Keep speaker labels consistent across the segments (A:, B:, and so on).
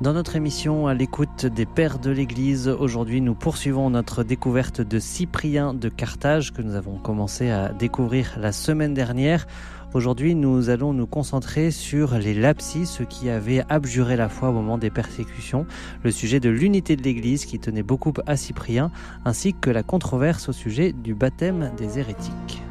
A: Dans notre émission à l'écoute des pères de l'Église, aujourd'hui nous poursuivons notre découverte de Cyprien de Carthage que nous avons commencé à découvrir la semaine dernière. Aujourd'hui nous allons nous concentrer sur les lapsis, ceux qui avaient abjuré la foi au moment des persécutions, le sujet de l'unité de l'Église qui tenait beaucoup à Cyprien, ainsi que la controverse au sujet du baptême des hérétiques.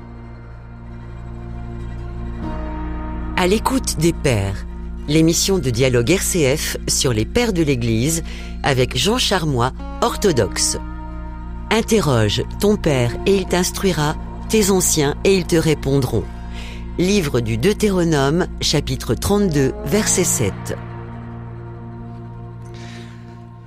B: À l'écoute des pères l'émission de dialogue RCF sur les pères de l'Église avec Jean Charmois, orthodoxe. Interroge ton père et il t'instruira, tes anciens et ils te répondront. Livre du Deutéronome, chapitre 32, verset 7.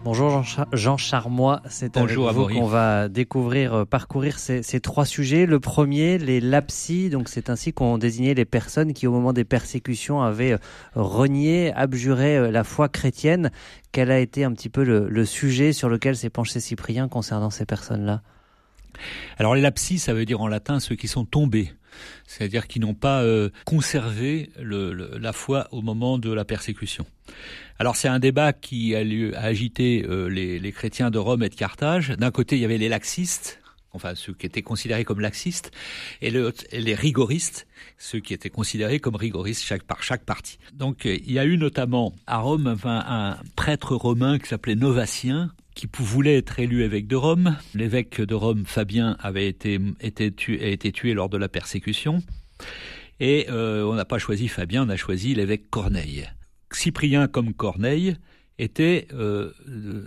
A: Bonjour Jean, Charmois, c'est avec vous qu'on va découvrir, euh, parcourir ces, trois sujets. Le premier, les lapsis, donc c'est ainsi qu'on désignait les personnes qui au moment des persécutions avaient euh, renié, abjuré euh, la foi chrétienne. Quel a été un petit peu le, sujet sur lequel s'est penché Cyprien concernant ces personnes-là?
C: Alors les lapsis, ça veut dire en latin ceux qui sont tombés c'est-à-dire qui n'ont pas conservé la foi au moment de la persécution. Alors c'est un débat qui a, lieu, agité euh, les, chrétiens de Rome et de Carthage. D'un côté, il y avait les laxistes, enfin ceux qui étaient considérés comme laxistes, et, les rigoristes, ceux qui étaient considérés comme rigoristes chaque, par chaque parti. Donc euh, il y a eu notamment à Rome un, prêtre romain qui s'appelait Novatien, qui voulait être élu évêque de Rome. L'évêque de Rome, Fabien, avait été, tué, a été tué lors de la persécution. Et euh, on n'a pas choisi Fabien, on a choisi l'évêque Corneille. Cyprien comme Corneille étaient euh,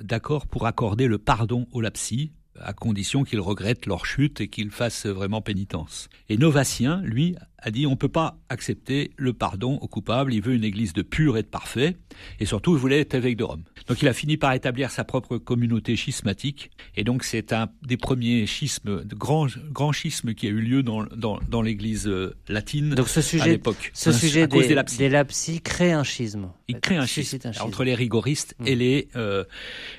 C: d'accord pour accorder le pardon aux lapsis, à condition qu'ils regrettent leur chute et qu'ils fassent vraiment pénitence. Et Novatien, lui, a dit on ne peut pas accepter le pardon aux coupables, il veut une église de pur et de parfait, et surtout il voulait être évêque de Rome. Donc il a fini par établir sa propre communauté schismatique, et donc c'est un des premiers schismes, de grands, grands schismes qui a eu lieu dans, dans, dans l'église euh, latine
A: donc ce sujet, à
C: l'époque.
A: Ce sujet des, des, lapsis. crée un schisme.
C: Il crée un schisme, entre les rigoristes et mm. les, euh,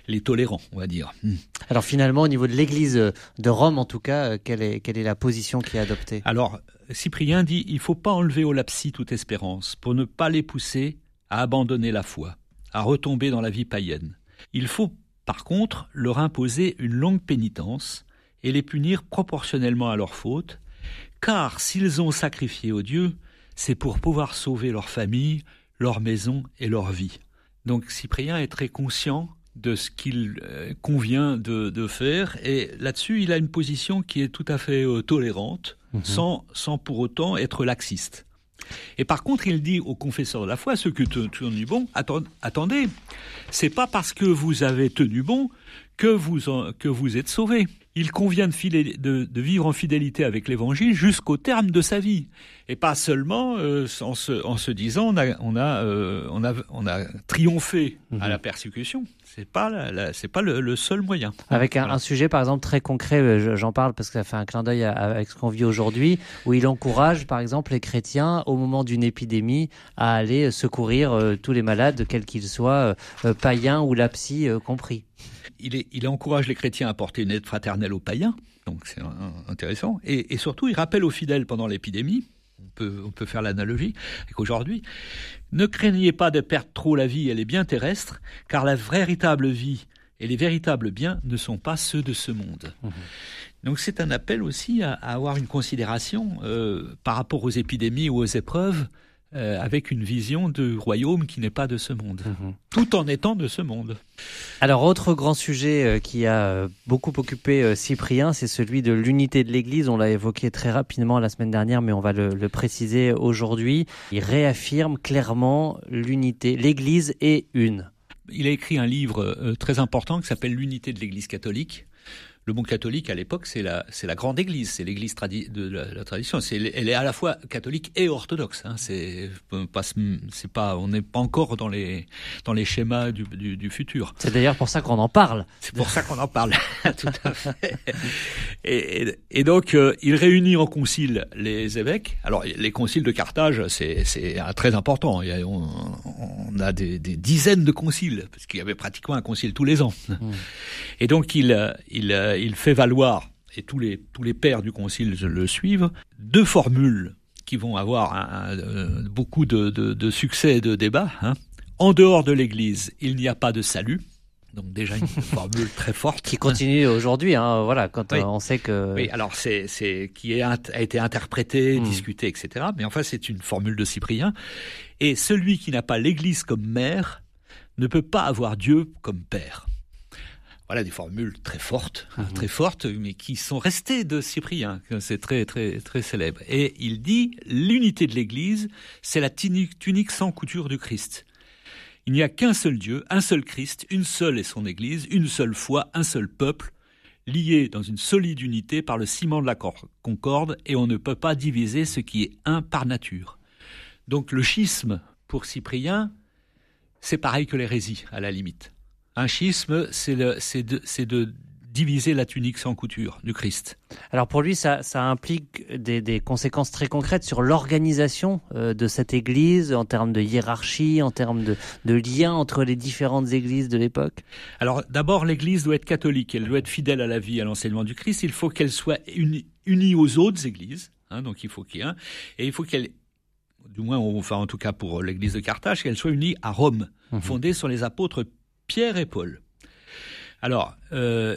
C: les tolérants, on va dire. Mm.
A: Alors finalement, au niveau de l'église de Rome, en tout cas, euh, quelle est, quelle est la position qui est adoptée?
C: Alors, Cyprien dit il faut pas enlever aux lapsis toute espérance pour ne pas les pousser à abandonner la foi, à retomber dans la vie païenne. Il faut par contre leur imposer une longue pénitence et les punir proportionnellement à leurs fautes, car s'ils ont sacrifié au Dieu, c'est pour pouvoir sauver leur famille, leur maison et leur vie. Donc Cyprien est très conscient de ce qu'il euh, convient de, faire. Et là-dessus, il a une position qui est tout à fait euh, tolérante, mhm. sans, sans pour autant être laxiste. Et par contre, il dit aux confesseurs de la foi, ceux qui tenu bon, attendez, c'est pas parce que vous avez tenu bon que vous, que vous êtes sauvés il convient de, vivre en fidélité avec l'Évangile jusqu'au terme de sa vie, et pas seulement euh, en, se, disant on a, on a, euh, on a, on a triomphé à mhm. la persécution. C'est pas, c'est pas le, seul moyen.
A: Avec un, sujet par exemple très concret, euh, j'en parle parce que ça fait un clin d'œil avec ce qu'on vit aujourd'hui, où il encourage par exemple les chrétiens au moment d'une épidémie à aller secourir tous les malades, quels qu'ils soient, païens ou lapsis compris
C: il, encourage les chrétiens à porter une aide fraternelle aux païens, donc c'est intéressant. Et, surtout, il rappelle aux fidèles pendant l'épidémie, peut, on peut faire l'analogie avec aujourd'hui, ne craignez pas de perdre trop la vie et les biens terrestres, car la véritable vie et les véritables biens ne sont pas ceux de ce monde. Mmh. Donc c'est un appel aussi à, avoir une considération euh, par rapport aux épidémies ou aux épreuves euh, avec une vision de royaume qui n'est pas de ce monde, mhm. tout en étant de ce monde.
A: Alors, autre grand sujet euh, qui a euh, beaucoup occupé Cyprien, c'est celui de l'unité de l'Église. On l'a évoqué très rapidement la semaine dernière, mais on va le, le préciser aujourd'hui. Il réaffirme clairement l'unité. L'Église est une.
C: Il a écrit un livre très important qui s'appelle L'unité de l'Église catholique le monde catholique à l'époque, c'est la, c'est la grande Église, c'est l'Église de la, tradition. C'est, elle est à la fois catholique et orthodoxe. Hein. C'est pas, c'est pas, on n'est pas encore dans les dans les schémas du, du, du futur.
A: C'est d'ailleurs pour ça qu'on en parle.
C: C'est pour ça qu'on en parle, tout à fait. Et, et, donc, euh, il réunit en concile les évêques. Alors, les conciles de Carthage, c'est, c'est très important. Il y a, on, on, a des, des, dizaines de conciles parce qu'il y avait pratiquement un concile tous les ans. Mmh. Et donc, il, il il fait valoir, et tous les, tous les pères du concile le suivent, deux formules qui vont avoir un, beaucoup de, de, succès et de débat. Hein. En dehors de l'Église, il n'y a pas de salut. Donc déjà une formule très forte
A: qui continue aujourd'hui. Hein, voilà, quand euh, on sait que
C: oui, alors c'est c'est qui a été interprété, hmm. discuté, etc. Mais enfin c'est une formule de Cyprien. Et celui qui n'a pas l'Église comme mère ne peut pas avoir Dieu comme père. Voilà des formules très fortes, hein, hmm. très fortes, mais qui sont restées de Cyprien. C'est très très très célèbre. Et il dit l'unité de l'Église, c'est la tunique sans couture du Christ. Il n'y a qu'un seul Dieu, un seul Christ, une seule est son Église, une seule foi, un seul peuple, liés dans une solide unité par le ciment de la concorde, et on ne peut pas diviser ce qui est un par nature. Donc le schisme, pour Cyprien, c'est pareil que l'hérésie, à la limite. Un schisme, c'est de, de, diviser la tunique sans couture du Christ.
A: Alors pour lui, ça, implique des, conséquences très concrètes sur l'organisation euh, de cette Église en termes de hiérarchie, en termes de, de lien entre les différentes Églises de l'époque.
C: Alors d'abord, l'Église doit être catholique, elle doit être fidèle à la vie, à l'enseignement du Christ. Il faut qu'elle soit unie, aux autres Églises, hein, donc il faut qu'il y ait un, et il faut qu'elle du moins, enfin en tout cas pour l'Église de Carthage, qu'elle soit unie à Rome, mhm. fondée sur les apôtres Pierre et Paul. Alors, euh,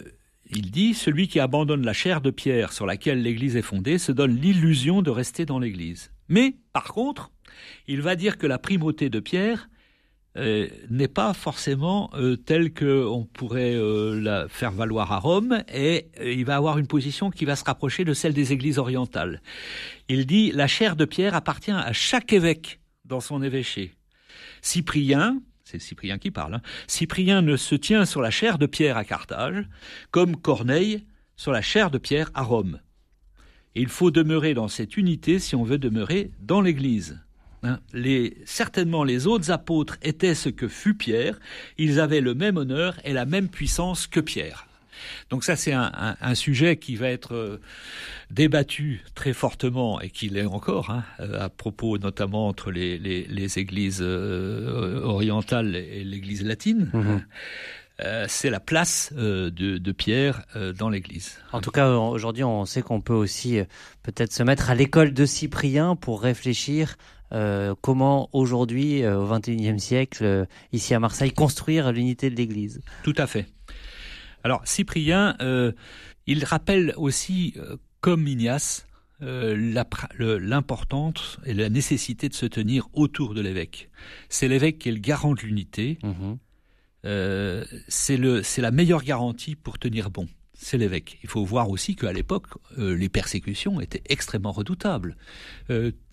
C: il dit Celui qui abandonne la chair de pierre sur laquelle l'Église est fondée se donne l'illusion de rester dans l'Église. Mais, par contre, il va dire que la primauté de Pierre euh, n'est pas forcément euh, telle qu'on pourrait euh, la faire valoir à Rome, et il va avoir une position qui va se rapprocher de celle des églises orientales. Il dit La chair de Pierre appartient à chaque évêque dans son évêché. Cyprien, c'est Cyprien qui parle, hein. Cyprien ne se tient sur la chair de pierre à Carthage, comme Corneille sur la chair de pierre à Rome. il faut demeurer dans cette unité si on veut demeurer dans l'Église. Hein. certainement les autres apôtres étaient ce que fut Pierre, ils avaient le même honneur et la même puissance que Pierre. Donc ça, c'est un, sujet qui va être euh, débattu très fortement et qui l'est encore, hein, euh, à propos notamment entre les, églises euh, orientales et l'église latine. Mhm. c'est la place de, Pierre dans l'Église.
A: En tout cas, aujourd'hui, on sait qu'on peut aussi peut-être se mettre à l'école de Cyprien pour réfléchir comment aujourd'hui, au XXIe siècle, ici à Marseille, construire l'unité de l'Église.
C: Tout à fait. Alors Cyprien, euh, il rappelle aussi, euh, comme Ignace, euh, l'importance et la nécessité de se tenir autour de l'évêque. C'est l'évêque qui est le garant de l'unité. Mhm. c'est la meilleure garantie pour tenir bon. C'est l'évêque. Il faut voir aussi qu'à l'époque, les persécutions étaient extrêmement redoutables.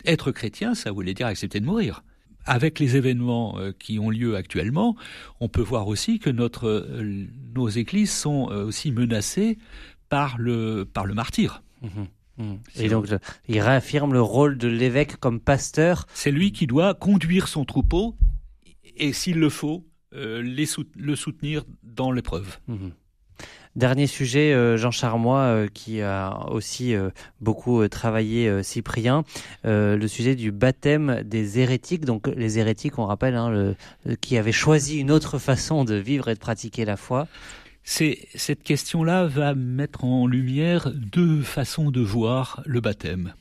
C: être chrétien, ça voulait dire accepter de mourir avec les événements euh, qui ont lieu actuellement, on peut voir aussi que notre, euh, nos églises sont euh, aussi menacées par le, par le martyr. Mmh
A: mmh. Et donc, il réaffirme le rôle de l'évêque comme pasteur.
C: C'est lui qui doit conduire son troupeau et, s'il le faut, les le soutenir dans l'épreuve. Mmh
A: Dernier sujet, euh, Jean Charmois, euh, qui a aussi euh, beaucoup travaillé Cyprien, le sujet du baptême des hérétiques. Donc les hérétiques, on rappelle, hein, qui avaient choisi une autre façon de vivre et de pratiquer la foi.
C: Cette question-là va mettre en lumière deux façons de voir le baptême.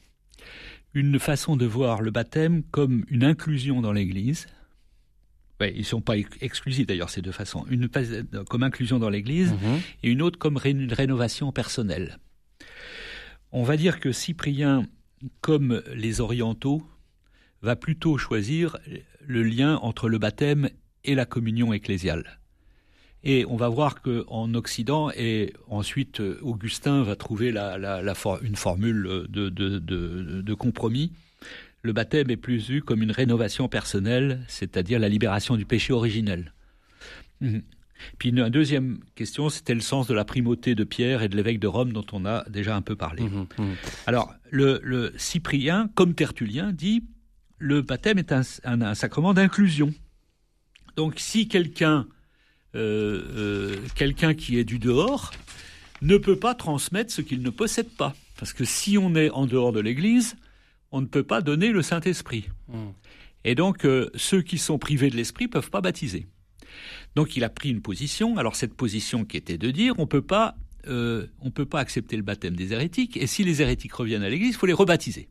C: Une façon de voir le baptême comme une inclusion dans l'Église, Ouais, ils sont pas exclusifs d'ailleurs ces deux façons. Une comme inclusion dans l'Église mhm. et une autre comme une rénovation personnelle. On va dire que Cyprien, comme les orientaux, va plutôt choisir le lien entre le baptême et la communion ecclésiale. Et on va voir qu'en Occident, et ensuite Augustin va trouver la, une formule de, de compromis, le baptême est plus vu comme une rénovation personnelle, c'est-à-dire la libération du péché originel. Mhm. Puis une, deuxième question, c'était le sens de la primauté de Pierre et de l'évêque de Rome dont on a déjà un peu parlé. Mhm, mhm. Alors, le, Cyprien, comme Tertullien, dit le baptême est un, sacrement d'inclusion. Donc, si quelqu'un euh, euh, quelqu'un qui est du dehors ne peut pas transmettre ce qu'il ne possède pas. Parce que si on est en dehors de l'Église, on ne peut pas donner le Saint-Esprit. Hmm. Et donc, euh, ceux qui sont privés de l'Esprit peuvent pas baptiser. Donc, il a pris une position. Alors, cette position qui était de dire, on peut pas, euh, on peut pas accepter le baptême des hérétiques. Et si les hérétiques reviennent à l'Église, il faut les rebaptiser.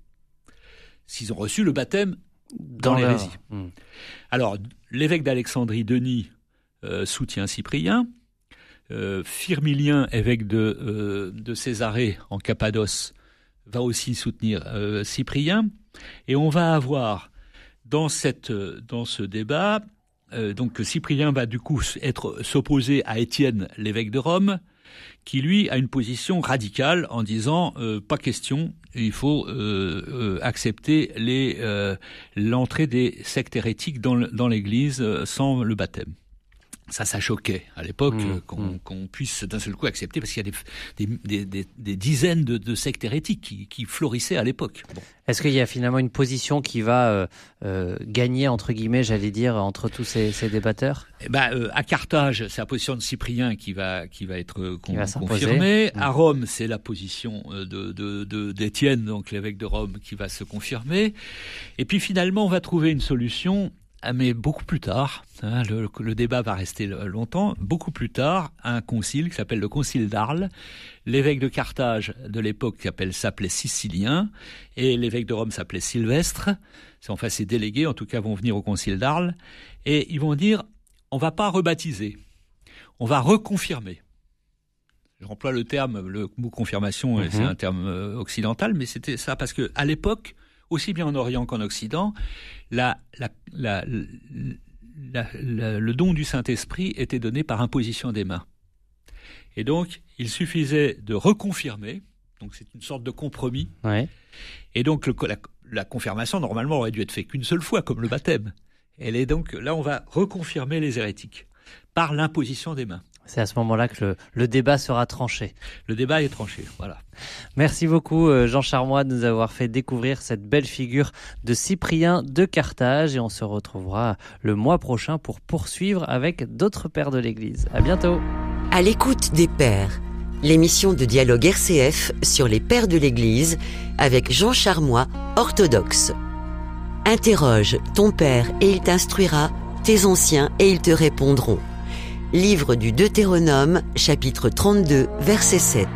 C: S'ils ont reçu le baptême dans, l'hérésie. Hmm. Alors, l'évêque d'Alexandrie, Denis, euh, soutient Cyprien. Firmilien, évêque de, de Césarée en Cappadoce, va aussi soutenir Cyprien. Et on va avoir dans, cette, dans ce débat, donc Cyprien va du coup être s'opposer à Étienne, l'évêque de Rome, qui lui a une position radicale en disant pas question, il faut accepter l'entrée des sectes hérétiques dans l'Église sans le baptême ça, ça choquait à l'époque mmh, mmh. qu'on puisse d'un seul coup accepter, parce qu'il y a des, des, des, dizaines de, de, sectes hérétiques qui, qui florissaient à l'époque.
A: Est-ce qu'il y a finalement une position qui va euh, euh, gagner, entre guillemets, j'allais dire, entre tous ces, ces débatteurs?
C: Eh ben, euh, À Carthage, c'est la position de Cyprien qui va, qui va être confirmée. Mmh. À Rome, c'est la position d'Étienne, de, de, donc l'évêque de Rome, qui va se confirmer. Et puis finalement, on va trouver une solution mais beaucoup plus tard, hein, le, débat va rester longtemps, beaucoup plus tard, un concile qui s'appelle le concile d'Arles, l'évêque de Carthage de l'époque s'appelait Sicilien, et l'évêque de Rome s'appelait Sylvestre, enfin ces délégués en tout cas vont venir au concile d'Arles, et ils vont dire, on va pas rebaptiser, on va reconfirmer. J'emploie le terme, le mot confirmation, c'est mhm. un terme euh, occidental, mais c'était ça parce que à l'époque, aussi bien en Orient qu'en Occident, la, le don du Saint-Esprit était donné par imposition des mains. Et donc, il suffisait de reconfirmer, donc c'est une sorte de compromis. Et donc, la, confirmation, normalement, aurait dû être faite qu'une seule fois, comme le baptême. Elle est donc, là, on va reconfirmer les hérétiques par l'imposition des mains.
A: C'est à ce moment-là que le, débat sera tranché.
C: Le débat est tranché, voilà.
A: Merci beaucoup euh, Jean Charmois de nous avoir fait découvrir cette belle figure de Cyprien de Carthage et on se retrouvera le mois prochain pour poursuivre avec d'autres pères de l'Église. À bientôt.
B: À l'écoute des pères, l'émission de dialogue RCF sur les pères de l'Église avec Jean Charmois, orthodoxe. Interroge ton père et il t'instruira, tes anciens et ils te répondront. Livre du Deutéronome, chapitre 32, verset 7.